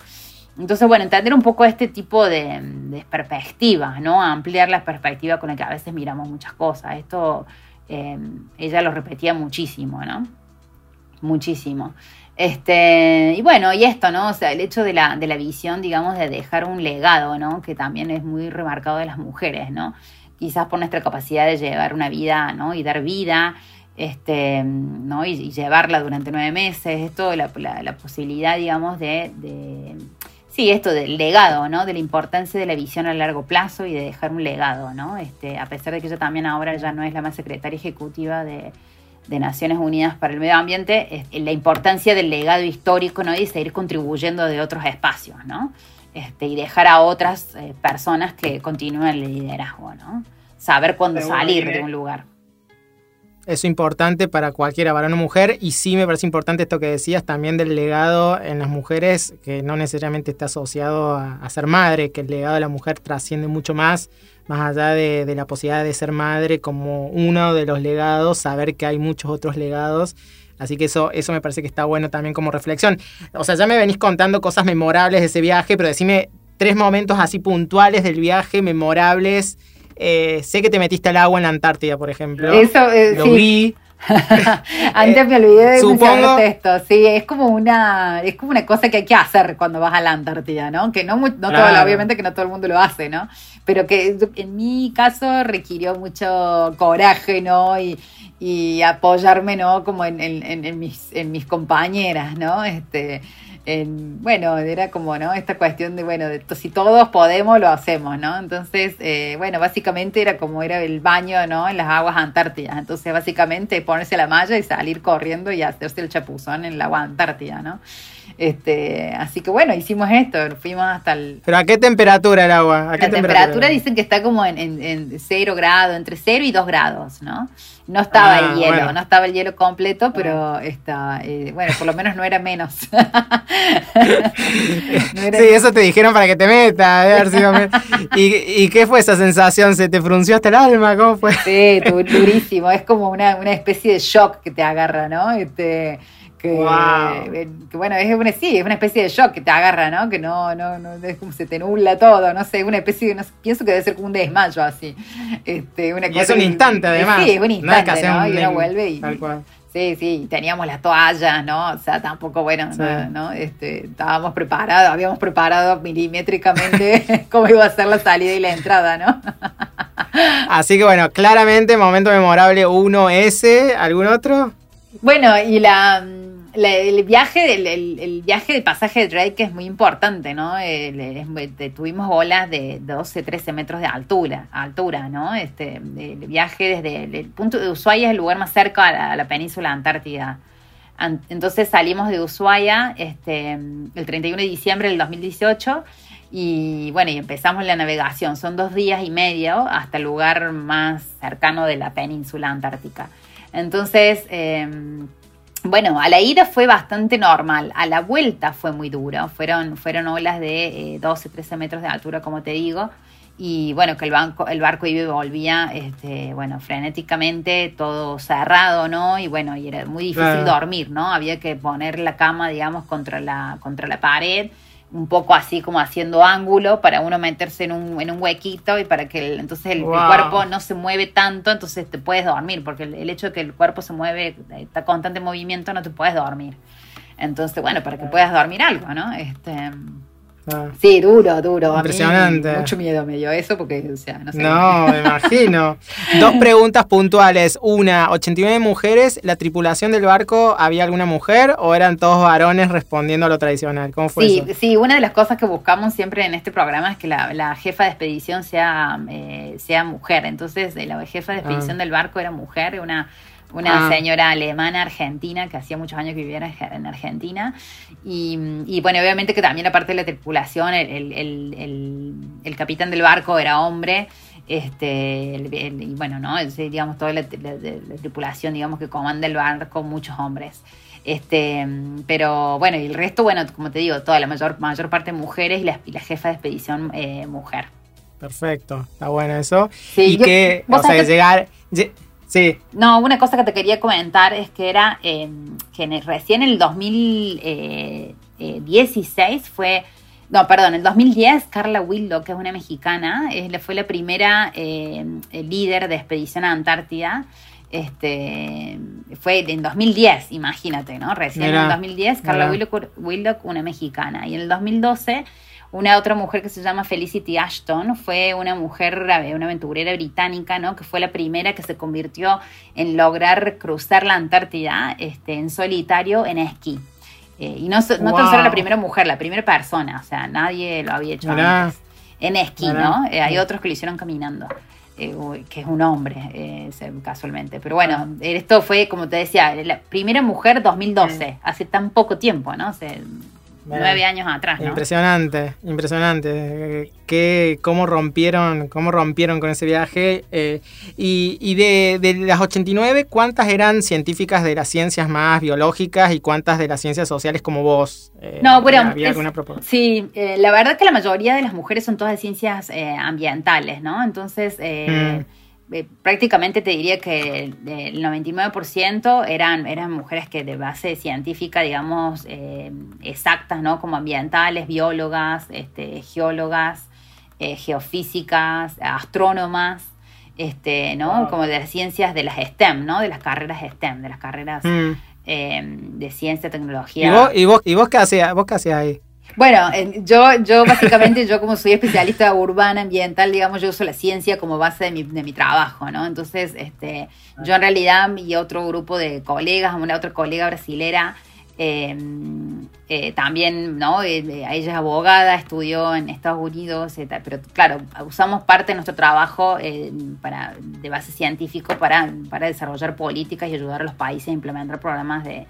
Entonces, bueno, entender un poco este tipo de, perspectivas, ¿no? Ampliar la perspectiva con la que a veces miramos muchas cosas. Esto eh, ella lo repetía muchísimo, ¿no? Muchísimo. Este, y bueno, y esto, ¿no? O sea, el hecho de la, de la visión, digamos, de dejar un legado, ¿no? Que también es muy remarcado de las mujeres, ¿no? Quizás por nuestra capacidad de llevar una vida, ¿no? Y dar vida, este, ¿no? Y, llevarla durante nueve meses, esto, la, posibilidad, digamos, de Sí, esto del legado, ¿no? De la importancia de la visión a largo plazo y de dejar un legado, ¿no? Este, a pesar de que ella también ahora ya no es la más secretaria ejecutiva de, Naciones Unidas para el Medio Ambiente, la importancia del legado histórico, ¿no? Y seguir contribuyendo de otros espacios, ¿no? Este, y dejar a otras eh, personas que continúen el liderazgo, ¿no? Saber cuándo salir de un lugar. Es importante para cualquiera, varón o mujer, y sí me parece importante esto que decías también del legado en las mujeres, que no necesariamente está asociado a, ser madre, que el legado de la mujer trasciende mucho más, más allá de, la posibilidad de ser madre como uno de los legados, saber que hay muchos otros legados. Así que eso, eso me parece que está bueno también como reflexión. O sea, ya me venís contando cosas memorables de ese viaje, pero decime tres momentos así puntuales del viaje, memorables eh, sé que te metiste al agua en la Antártida, por ejemplo. Eso, eh, Lo vi. Antes me olvidé de Supongo... esto. Sí, es como una es como una cosa que hay que hacer cuando vas a la Antártida, ¿no? Que no, no todo, obviamente que no todo el mundo lo hace, ¿no? Pero que en mi caso requirió mucho coraje, ¿no? Y, y apoyarme, ¿no? Como en, en, en, mis, en mis compañeras, ¿no? Este, bueno, era como, ¿no? Esta cuestión de, bueno, de, si todos podemos, lo hacemos, ¿no? Entonces, eh, bueno, básicamente era como era el baño, ¿no? En las aguas antártidas. Entonces, básicamente ponerse la malla y salir corriendo y hacerse el chapuzón en el agua antártida, ¿no? Este, así que bueno, hicimos esto, fuimos hasta el... ¿Pero a qué temperatura el agua? ¿A qué la temperatura, dicen que está como en, en, cero grado, entre cero y dos grados, ¿no? No estaba el ah, hielo, no estaba el hielo completo, pero está, eh, bueno, por lo menos no era menos. sí, eso te dijeron para que te metas. ¿Y, ¿Y, qué fue esa sensación? ¿Se te frunció hasta el alma? ¿Cómo fue? Sí, durísimo. Es como una, una especie de shock que te agarra, ¿no? Este, eh, que, bueno, es una, sí, es una especie de shock que te agarra, ¿no? Que no, no, no es como se te nubla todo, no sé, una especie de, pienso que debe ser como un desmayo así. Este, una y es un instante además. Sí, es un instante, ¿no? y uno vuelve y... Sí, sí, teníamos las toallas, ¿no? O sea, tampoco, bueno, ¿no? Este, estábamos preparados, habíamos preparado milimétricamente cómo iba a ser la salida y la entrada, ¿no? Así que bueno, claramente momento memorable uno ese, ¿algún otro? Bueno, y la, el viaje el, viaje de pasaje de Drake es muy importante, ¿no? tuvimos olas de 12, 13 metros de altura, altura, ¿no? Este, el viaje desde el, punto de Ushuaia es el lugar más cerca a la, a la península antártida. Entonces salimos de Ushuaia este, el 31 de diciembre del 2018 y bueno, y empezamos la navegación. Son dos días y medio hasta el lugar más cercano de la península antártica. Entonces, em, bueno, a la ida fue bastante normal, a la vuelta fue muy duro. Fueron, fueron olas de 12, eh, 13 metros de altura, como te digo y bueno, que el, banco, el barco iba y volvía, este, bueno, frenéticamente, todo cerrado, ¿no? Y bueno, y era muy difícil dormir, ¿no? Había que poner la cama, digamos, contra la, contra la pared, un poco así como haciendo ángulo para uno meterse en un, en un huequito y para que entonces el, cuerpo no se mueve tanto, entonces te puedes dormir, porque el, el, hecho de que el cuerpo se mueve, está constante movimiento, no te puedes dormir. Entonces, bueno, para que puedas dormir algo, ¿no? Este, Ah. Sí, duro, duro. Impresionante. mucho miedo me dio eso porque, o sea, no sé. No, me imagino. Dos preguntas puntuales. Una, 89 mujeres, ¿la tripulación del barco había alguna mujer o eran todos varones respondiendo a lo tradicional? ¿Cómo fue sí, eso? Sí, una de las cosas que buscamos siempre en este programa es que la, jefa de expedición sea, eh, sea mujer. Entonces, la jefa de expedición ah. del barco era mujer, una una ah. señora alemana argentina que hacía muchos años que vivía en Argentina. Y, bueno, obviamente que también aparte de la tripulación, el, capitán del barco era hombre. Este, y bueno, ¿no? digamos, toda la, tripulación, digamos, que comanda el barco, muchos hombres. Este, pero bueno, y el resto, bueno, como te digo, toda la mayor, mayor parte mujeres y la, la jefa de expedición eh, mujer.20 está bueno eso. y que, o sea, llegar, Sí. No, una cosa que te quería comentar es que era em, que recién en el 2016 eh, eh, fue, no, perdón, en el 2010 Carla Wildo, que es una mexicana, fue la primera em, líder de expedición a Antártida. Este, fue en 2010, imagínate, ¿no? Recién en el 2010, Carla Wildock, una mexicana. Y en el 2012 una otra mujer que se llama Felicity Ashton fue una mujer, una aventurera británica, ¿no? Que fue la primera que se convirtió en lograr cruzar la Antártida este, en solitario en esquí. Eh, y no, no tan solo la primera mujer, la primera persona, o sea, nadie lo había hecho antes. En esquí, ¿no? Eh, hay otros que lo hicieron caminando. Eh, que es un hombre, casualmente. Pero bueno, esto fue, como te decía, la primera mujer 2012, hace tan poco tiempo, ¿no? Nueve años atrás. ¿no? Impresionante, impresionante. Que, cómo rompieron, cómo rompieron con ese viaje. Eh, y, de, las 89, ¿cuántas eran científicas de las ciencias más biológicas y cuántas de las ciencias sociales como vos? Eh, no, bueno, ¿había alguna sí, eh, la verdad que la mayoría de las mujeres son todas de ciencias ambientales, ¿no? Entonces, mm. Eh, prácticamente te diría que el 99% eran, eran mujeres que de base científica, digamos, eh, exactas, ¿no? Como ambientales, biólogas, este, geólogas, eh, geofísicas, astrónomas, este, ¿no? Como de las ciencias de las STEM, ¿no? De las carreras STEM, de las carreras mm. de ciencia, tecnología. ¿Y vos, y vos, y vos qué hacías, vos qué hacías ahí? Bueno, yo, yo básicamente, yo como soy especialista urbana, ambiental, digamos, yo uso la ciencia como base de mi, de mi trabajo, ¿no? Entonces, este, yo en realidad y otro grupo de colegas, una otra colega brasilera, em, eh, también, ¿no? Eh, ella es abogada, estudió en Estados Unidos, pero claro, usamos parte de nuestro trabajo eh, para, de base científico para, para desarrollar políticas y ayudar a los países a implementar programas de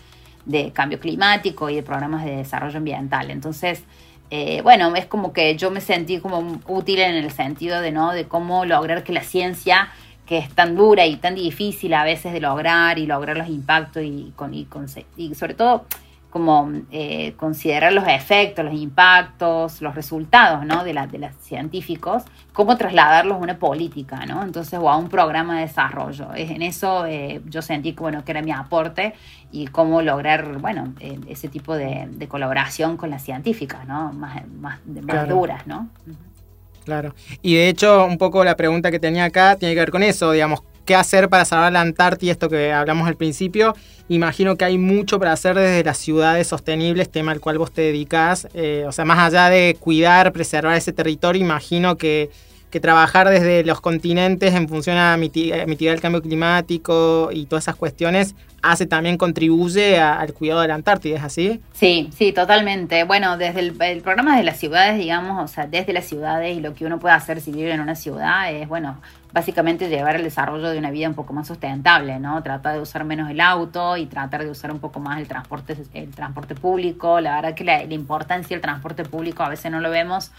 de cambio climático y de programas de desarrollo ambiental. Entonces, eh, bueno, es como que yo me sentí como útil en el sentido de, ¿no? de cómo lograr que la ciencia, que es tan dura y tan difícil a veces de lograr y lograr los impactos y, con, y, con, y sobre todo como eh, considerar los efectos, los impactos, los resultados ¿no? de, la, de los científicos, cómo trasladarlos a una política, ¿no? Entonces, o a un programa de desarrollo. En eso eh, yo sentí que, bueno, que era mi aporte y cómo lograr, bueno, eh, ese tipo de, colaboración con las científicas, ¿no? Más, más, más duras, ¿no? Claro. Y de hecho, un poco la pregunta que tenía acá tiene que ver con eso, digamos, qué hacer para salvar la Antártida, esto que hablamos al principio. Imagino que hay mucho para hacer desde las ciudades sostenibles, tema al cual vos te dedicás. Eh, o sea, más allá de cuidar, preservar ese territorio, imagino que, que trabajar desde los continentes en función a mitigar, el cambio climático y todas esas cuestiones hace también contribuye al cuidado de la Antártida, ¿es así? Sí, sí, totalmente. Bueno, desde el, el, programa de las ciudades, digamos, o sea, desde las ciudades y lo que uno puede hacer si vive en una ciudad es, bueno, básicamente llevar el desarrollo de una vida un poco más sustentable, ¿no? Tratar de usar menos el auto y tratar de usar un poco más el transporte, el transporte público. La verdad que la, importancia del transporte público a veces no lo vemos,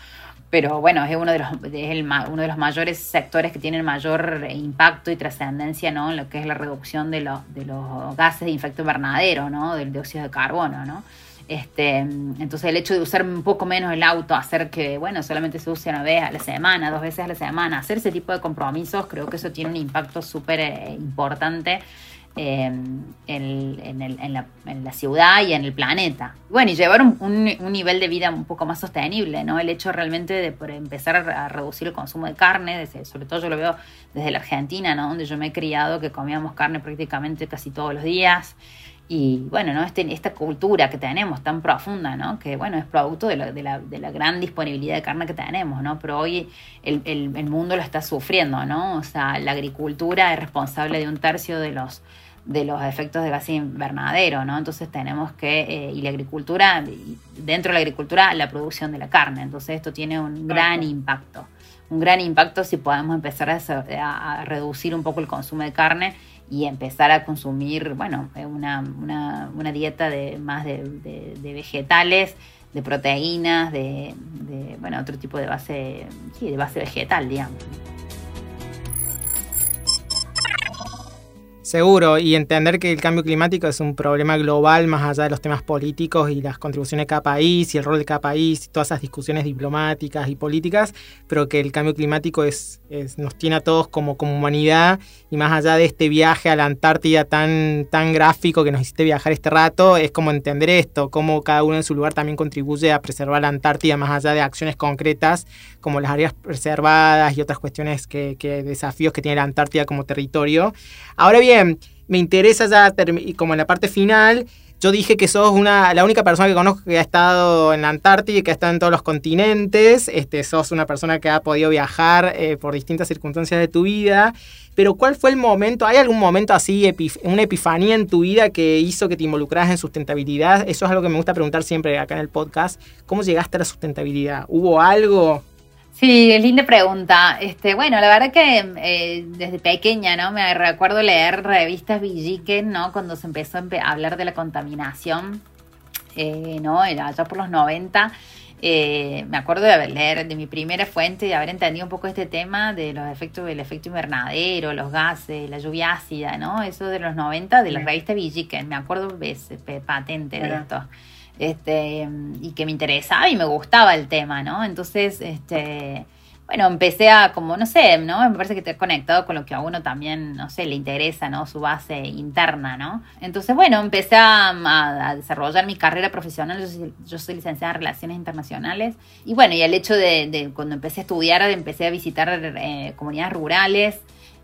pero bueno, es uno de los, es el, uno de los mayores sectores que tienen mayor impacto y trascendencia, ¿no? En lo que es la reducción de, los, de los gases de efecto invernadero, ¿no? Del dióxido de carbono, ¿no? Este, entonces el hecho de usar un poco menos el auto, hacer que, bueno, solamente se use una vez a la semana, dos veces a la semana, hacer ese tipo de compromisos, creo que eso tiene un impacto súper eh, importante eh, en, la, ciudad y en el planeta. Bueno, y llevar un, nivel de vida un poco más sostenible, ¿no? El hecho realmente de empezar a reducir el consumo de carne, sobre todo yo lo veo desde la Argentina, ¿no? Donde yo me he criado que comíamos carne prácticamente casi todos los días. Y bueno, ¿no? Este, esta cultura que tenemos tan profunda, ¿no? Que bueno, es producto de la, de la, de la gran disponibilidad de carne que tenemos, ¿no? Pero hoy el, el, el, mundo lo está sufriendo, ¿no? O sea, la agricultura es responsable de un tercio de los de los efectos de gas invernadero, ¿no? Entonces tenemos que, eh, y la agricultura, dentro de la agricultura, la producción de la carne. Entonces esto tiene un gran impacto. Un gran impacto si podemos empezar a, a reducir un poco el consumo de carne y empezar a consumir, bueno, eh, una, una, una dieta de más de, de, vegetales, de proteínas, de, de, bueno, otro tipo de base, sí, de base vegetal, digamos. Seguro, y entender que el cambio climático es un problema global más allá de los temas políticos y las contribuciones de cada país y el rol de cada país y todas esas discusiones diplomáticas y políticas, pero que el cambio climático es, nos tiene a todos como, como humanidad y más allá de este viaje a la Antártida tan, tan gráfico que nos hiciste viajar este rato, es como entender esto, cómo cada uno en su lugar también contribuye a preservar la Antártida más allá de acciones concretas como las áreas preservadas y otras cuestiones que, que desafíos que tiene la Antártida como territorio. Ahora bien, me interesa ya, como en la parte final, yo dije que sos una, la única persona que conozco que ha estado en la Antártida y que ha estado en todos los continentes. Este, sos una persona que ha podido viajar eh, por distintas circunstancias de tu vida. Pero ¿cuál fue el momento? ¿Hay algún momento así, una epifanía en tu vida que hizo que te involucraras en sustentabilidad? Eso es algo que me gusta preguntar siempre acá en el podcast. ¿Cómo llegaste a la sustentabilidad? ¿Hubo algo? Sí, es linda pregunta. Este, bueno, la verdad que eh, desde pequeña, ¿no? Me recuerdo leer revistas Villiquen, ¿no? Cuando se empezó a hablar de la contaminación, eh, ¿no? Era allá por los 90. Eh, me acuerdo de leer de mi primera fuente y de haber entendido un poco este tema de los efectos del efecto invernadero, los gases, la lluvia ácida, ¿no? Eso de los 90 de la revista Villiquen, me acuerdo ves, patente de esto este, y que me interesaba y me gustaba el tema, ¿no? Entonces, este, bueno, empecé a, como, no sé, ¿no? Me parece que te he conectado con lo que a uno también, no sé, le interesa, ¿no? Su base interna, ¿no? Entonces, bueno, empecé a, desarrollar mi carrera profesional. Yo soy, licenciada en Relaciones Internacionales. Y bueno, y el hecho de, cuando empecé a estudiar, empecé a visitar eh, comunidades rurales.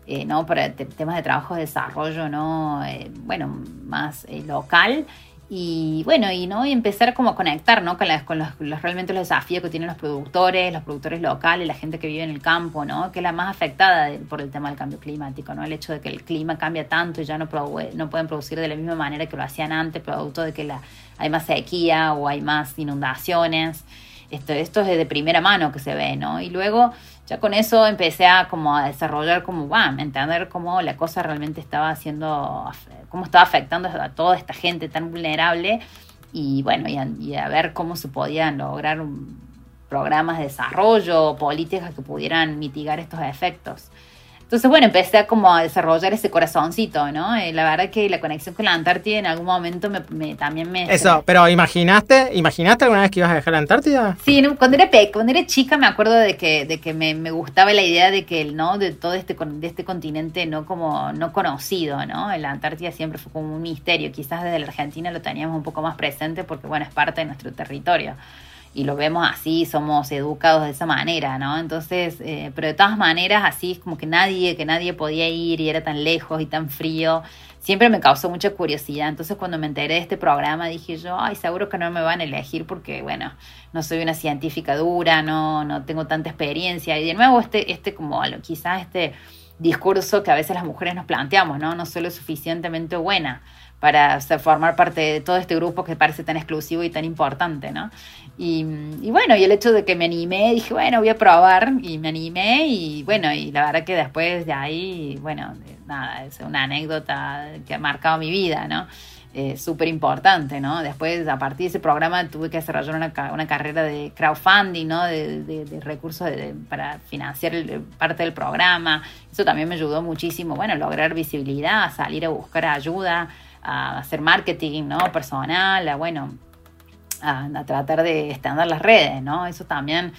Eh, ¿no? Para temas de trabajo de desarrollo, ¿no? Eh, bueno, más local. Y bueno, y no y empezar como a conectar ¿no? con, las, con los, realmente los desafíos que tienen los productores, los productores locales, la gente que vive en el campo, ¿no? que es la más afectada por el tema del cambio climático, ¿no? el hecho de que el clima cambia tanto y ya no, no pueden producir de la misma manera que lo hacían antes, producto de que la, hay más sequía o hay más inundaciones. Esto, esto es de primera mano que se ve, ¿no? Y luego ya con eso empecé a como a desarrollar como, wow, entender cómo la cosa realmente estaba haciendo, cómo estaba afectando a toda esta gente tan vulnerable y bueno, y a, ver cómo se podían lograr programas de desarrollo, políticas que pudieran mitigar estos efectos. Entonces, bueno, empecé a como a desarrollar ese corazoncito, ¿no? Y la verdad que la conexión con la Antártida en algún momento me, también me... Eso, pero ¿imaginaste imaginaste alguna vez que ibas a dejar la Antártida? Sí, cuando era cuando era chica me acuerdo de que, de que me, gustaba la idea de que, ¿no? De todo este, de este continente no como no conocido, ¿no? La Antártida siempre fue como un misterio. Quizás desde la Argentina lo teníamos un poco más presente porque, bueno, es parte de nuestro territorio. Y lo vemos así, somos educados de esa manera, ¿no? Entonces, eh, pero de todas maneras, así es como que nadie, que nadie podía ir y era tan lejos y tan frío, siempre me causó mucha curiosidad. Entonces, cuando me enteré de este programa, dije yo, ay, seguro que no me van a elegir porque, bueno, no soy una científica dura, no, no tengo tanta experiencia. Y de nuevo, este, este como quizás este discurso que a veces las mujeres nos planteamos, ¿no? No soy lo suficientemente buena para formar parte de todo este grupo que parece tan exclusivo y tan importante, ¿no? Y, bueno, y el hecho de que me animé, dije, bueno, voy a probar, y me animé, y bueno, y la verdad que después de ahí, bueno, nada, es una anécdota que ha marcado mi vida, ¿no? Eh, súper importante, ¿no? Después, a partir de ese programa, tuve que desarrollar una, una carrera de crowdfunding, ¿no? De, recursos para financiar parte del programa. Eso también me ayudó muchísimo, bueno, lograr visibilidad, salir a buscar ayuda, a hacer marketing, ¿no? Personal, a, bueno, a, tratar de estar las redes, ¿no? Eso también,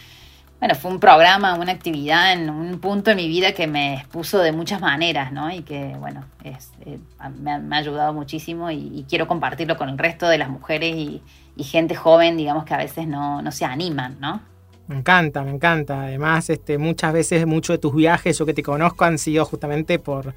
bueno, fue un programa, una actividad en un punto de mi vida que me expuso de muchas maneras, ¿no? Y que, bueno, eh, me, ha, ayudado muchísimo y, quiero compartirlo con el resto de las mujeres y, gente joven, digamos, que a veces no, no se animan, ¿no? Me encanta, me encanta. Además, este, muchas veces, muchos de tus viajes, yo que te conozco, han sido justamente por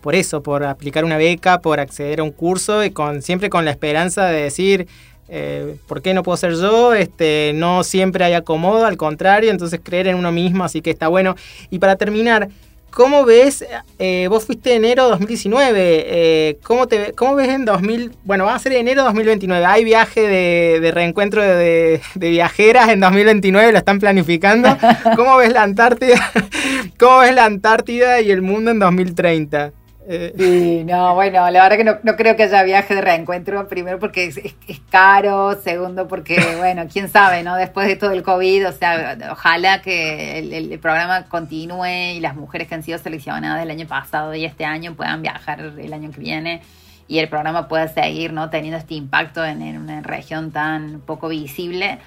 por eso, por aplicar una beca, por acceder a un curso y con siempre con la esperanza de decir, eh, ¿por qué no puedo ser yo? Este, no siempre hay acomodo, al contrario, entonces creer en uno mismo, así que está bueno. Y para terminar, ¿cómo ves? Eh, vos fuiste enero 2019, eh, ¿cómo, te, ¿cómo ves en 2000? Bueno, va a ser enero 2029, hay viaje de, reencuentro de, de, viajeras en 2029, lo están planificando. ¿Cómo ves la Antártida? ¿Cómo ves la Antártida y el mundo en 2030? Eh, sí, no, bueno, la verdad que no, creo que haya viaje de reencuentro, primero porque es, caro, segundo porque, bueno, quién sabe, ¿no? Después de todo el COVID, o sea, ojalá que el, programa continúe y las mujeres que han sido seleccionadas el año pasado y este año puedan viajar el año que viene y el programa pueda seguir, ¿no? Teniendo este impacto en una región tan poco visible.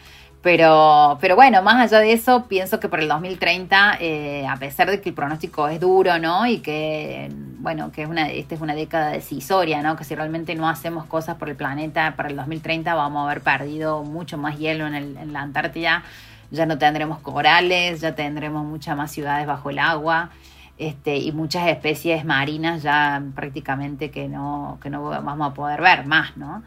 Pero, pero bueno, más allá de eso, pienso que por el 2030, eh, a pesar de que el pronóstico es duro, ¿no? Y que, bueno, que es una, esta es una década decisoria, ¿no? Que si realmente no hacemos cosas por el planeta, para el 2030 vamos a haber perdido mucho más hielo en, el, la Antártida, ya no tendremos corales, ya tendremos muchas más ciudades bajo el agua. Este, y muchas especies marinas ya prácticamente que no, que no vamos a poder ver más, ¿no?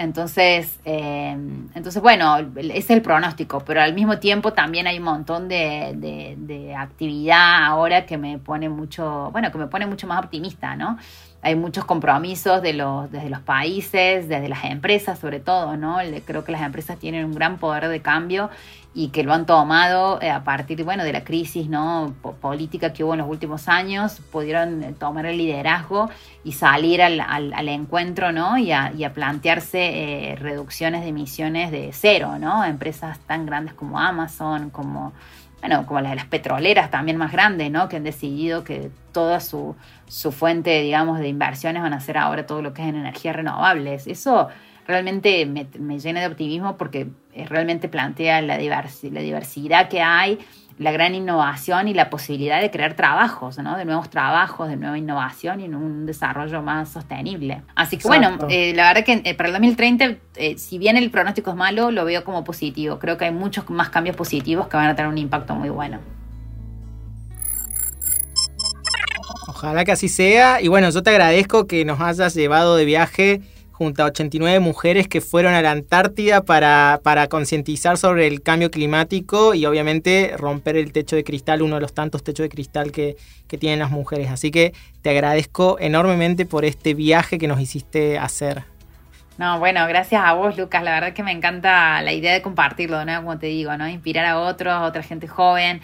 Entonces, eh, entonces, bueno, es el pronóstico, pero al mismo tiempo también hay un montón de, de, actividad ahora que me pone mucho, bueno, que me pone mucho más optimista, ¿no? Hay muchos compromisos de los, desde los países, desde las empresas sobre todo, ¿no? Creo que las empresas tienen un gran poder de cambio y que lo han tomado eh, a partir bueno, de la crisis ¿no? política que hubo en los últimos años, pudieron eh, tomar el liderazgo y salir al, al, encuentro ¿no? y, a, y a plantearse eh, reducciones de emisiones de cero, ¿no? Empresas tan grandes como Amazon, como, bueno, como las, las petroleras también más grandes, ¿no? Que han decidido que toda su, su fuente, digamos, de inversiones van a ser ahora todo lo que es en energías renovables. Eso realmente me, llena de optimismo porque realmente plantea la, la diversidad que hay, la gran innovación y la posibilidad de crear trabajos, ¿no? de nuevos trabajos, de nueva innovación y un desarrollo más sostenible. Así que bueno, eh, la verdad que eh, para el 2030, eh, si bien el pronóstico es malo, lo veo como positivo. Creo que hay muchos más cambios positivos que van a tener un impacto muy bueno. Ojalá que así sea. Y bueno, yo te agradezco que nos hayas llevado de viaje junto a 89 mujeres que fueron a la Antártida para, para concientizar sobre el cambio climático y obviamente romper el techo de cristal, uno de los tantos techos de cristal que, que tienen las mujeres. Así que te agradezco enormemente por este viaje que nos hiciste hacer. No, bueno, gracias a vos, Lucas. La verdad que me encanta la idea de compartirlo, ¿no? Como te digo, ¿no? Inspirar a otros, a otra gente joven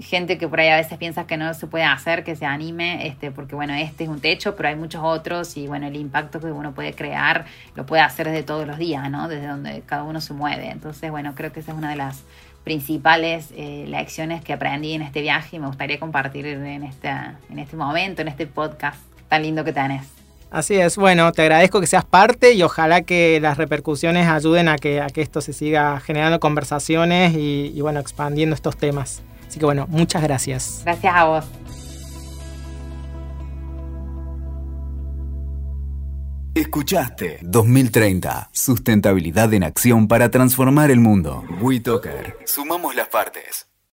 gente que por ahí a veces piensa que no se puede hacer, que se anime, este, porque bueno, este es un techo, pero hay muchos otros y bueno, el impacto que uno puede crear lo puede hacer desde todos los días, ¿no? Desde donde cada uno se mueve. Entonces, bueno, creo que esa es una de las principales eh, lecciones que aprendí en este viaje y me gustaría compartir en, esta, en este momento, en este podcast tan lindo que tenés. Así es, bueno, te agradezco que seas parte y ojalá que las repercusiones ayuden a que, a que esto se siga generando conversaciones y, y bueno, expandiendo estos temas. Así que bueno, muchas gracias. Gracias a vos. Escuchaste 2030. Sustentabilidad en acción para transformar el mundo. WeToker. Sumamos las partes.